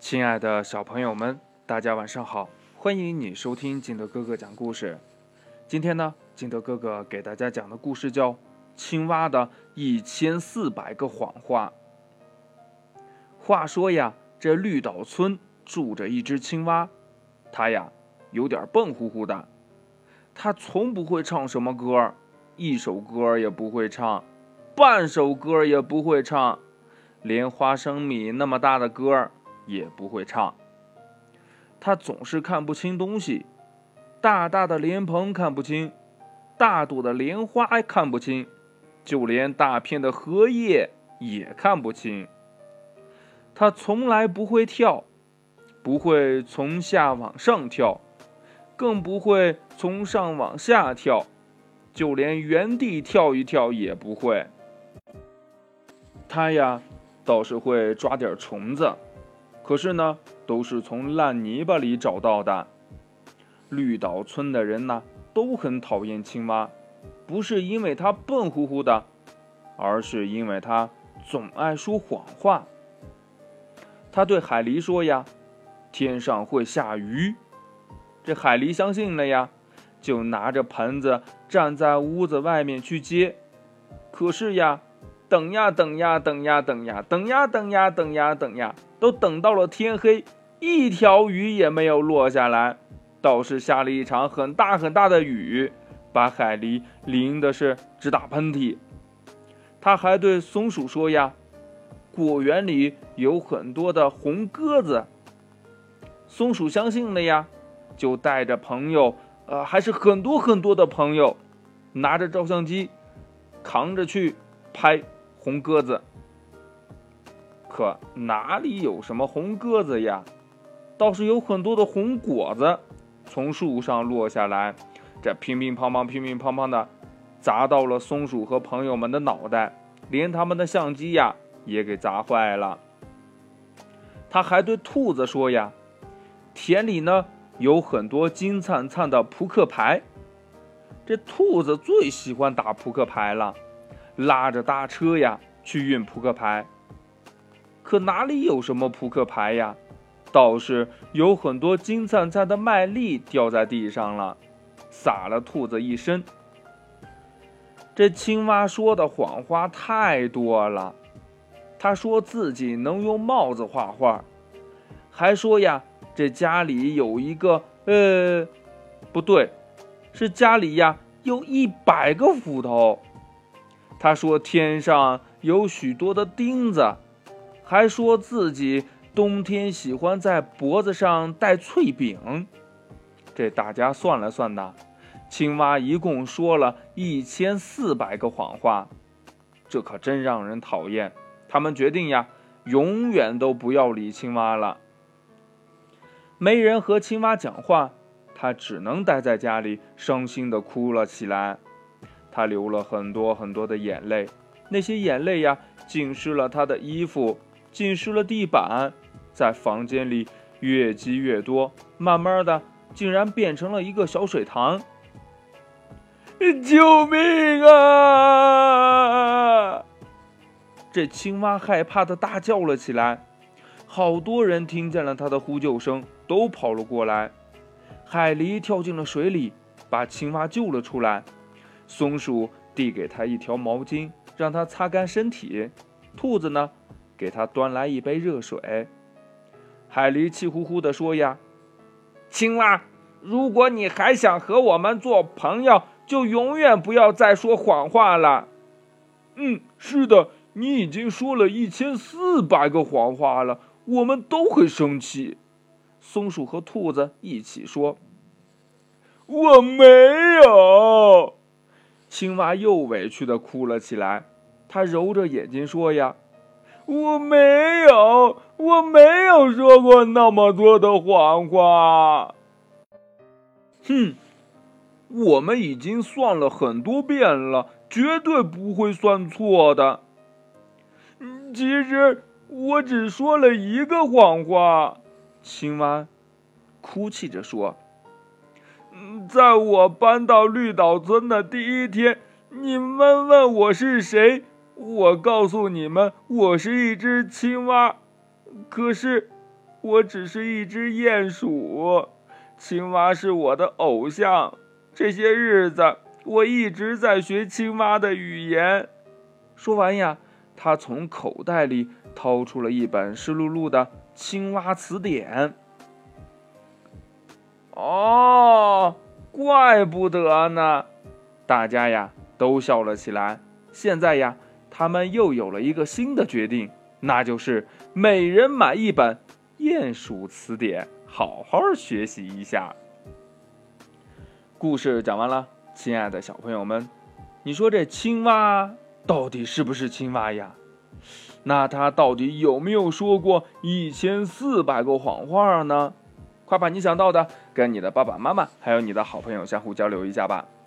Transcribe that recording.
亲爱的小朋友们，大家晚上好！欢迎你收听金德哥哥讲故事。今天呢，金德哥哥给大家讲的故事叫《青蛙的一千四百个谎话》。话说呀，这绿岛村住着一只青蛙，它呀有点笨乎乎的，它从不会唱什么歌，一首歌也不会唱，半首歌也不会唱，连花生米那么大的歌也不会唱。他总是看不清东西，大大的莲蓬看不清，大朵的莲花看不清，就连大片的荷叶也看不清。他从来不会跳，不会从下往上跳，更不会从上往下跳，就连原地跳一跳也不会。他呀，倒是会抓点虫子。可是呢，都是从烂泥巴里找到的。绿岛村的人呢，都很讨厌青蛙，不是因为它笨乎乎的，而是因为它总爱说谎话。他对海狸说呀：“天上会下雨。”这海狸相信了呀，就拿着盆子站在屋子外面去接。可是呀，等呀等呀等呀等呀等呀等呀等呀等呀。都等到了天黑，一条鱼也没有落下来，倒是下了一场很大很大的雨，把海狸淋的是直打喷嚏。他还对松鼠说呀：“果园里有很多的红鸽子。”松鼠相信了呀，就带着朋友，呃，还是很多很多的朋友，拿着照相机，扛着去拍红鸽子。可哪里有什么红鸽子呀？倒是有很多的红果子从树上落下来，这乒乒乓乓、乒乒乓乓的砸到了松鼠和朋友们的脑袋，连他们的相机呀也给砸坏了。他还对兔子说呀：“田里呢有很多金灿灿的扑克牌，这兔子最喜欢打扑克牌了，拉着大车呀去运扑克牌。”可哪里有什么扑克牌呀？倒是有很多金灿灿的麦粒掉在地上了，洒了兔子一身。这青蛙说的谎话太多了，他说自己能用帽子画画，还说呀，这家里有一个呃，不对，是家里呀有一百个斧头。他说天上有许多的钉子。还说自己冬天喜欢在脖子上戴脆饼，这大家算了算呐，青蛙一共说了一千四百个谎话，这可真让人讨厌。他们决定呀，永远都不要理青蛙了。没人和青蛙讲话，他只能待在家里，伤心的哭了起来。他流了很多很多的眼泪，那些眼泪呀，浸湿了他的衣服。浸湿了地板，在房间里越积越多，慢慢的竟然变成了一个小水塘。救命啊！这青蛙害怕的大叫了起来。好多人听见了他的呼救声，都跑了过来。海狸跳进了水里，把青蛙救了出来。松鼠递给他一条毛巾，让他擦干身体。兔子呢？给他端来一杯热水，海狸气呼呼地说：“呀，青蛙，如果你还想和我们做朋友，就永远不要再说谎话了。”“嗯，是的，你已经说了一千四百个谎话了，我们都很生气。”松鼠和兔子一起说：“我没有。”青蛙又委屈地哭了起来，他揉着眼睛说：“呀。”我没有，我没有说过那么多的谎话。哼，我们已经算了很多遍了，绝对不会算错的。其实我只说了一个谎话。青蛙哭泣着说：“在我搬到绿岛村的第一天，你们问我是谁。”我告诉你们，我是一只青蛙。可是，我只是一只鼹鼠，青蛙是我的偶像。这些日子，我一直在学青蛙的语言。”说完呀，他从口袋里掏出了一本湿漉漉的青蛙词典。哦，怪不得呢！大家呀都笑了起来。现在呀，他们又有了一个新的决定，那就是每人买一本鼹鼠词典，好好学习一下。故事讲完了，亲爱的小朋友们，你说这青蛙到底是不是青蛙呀？那它到底有没有说过一千四百个谎话呢？快把你想到的跟你的爸爸妈妈还有你的好朋友相互交流一下吧。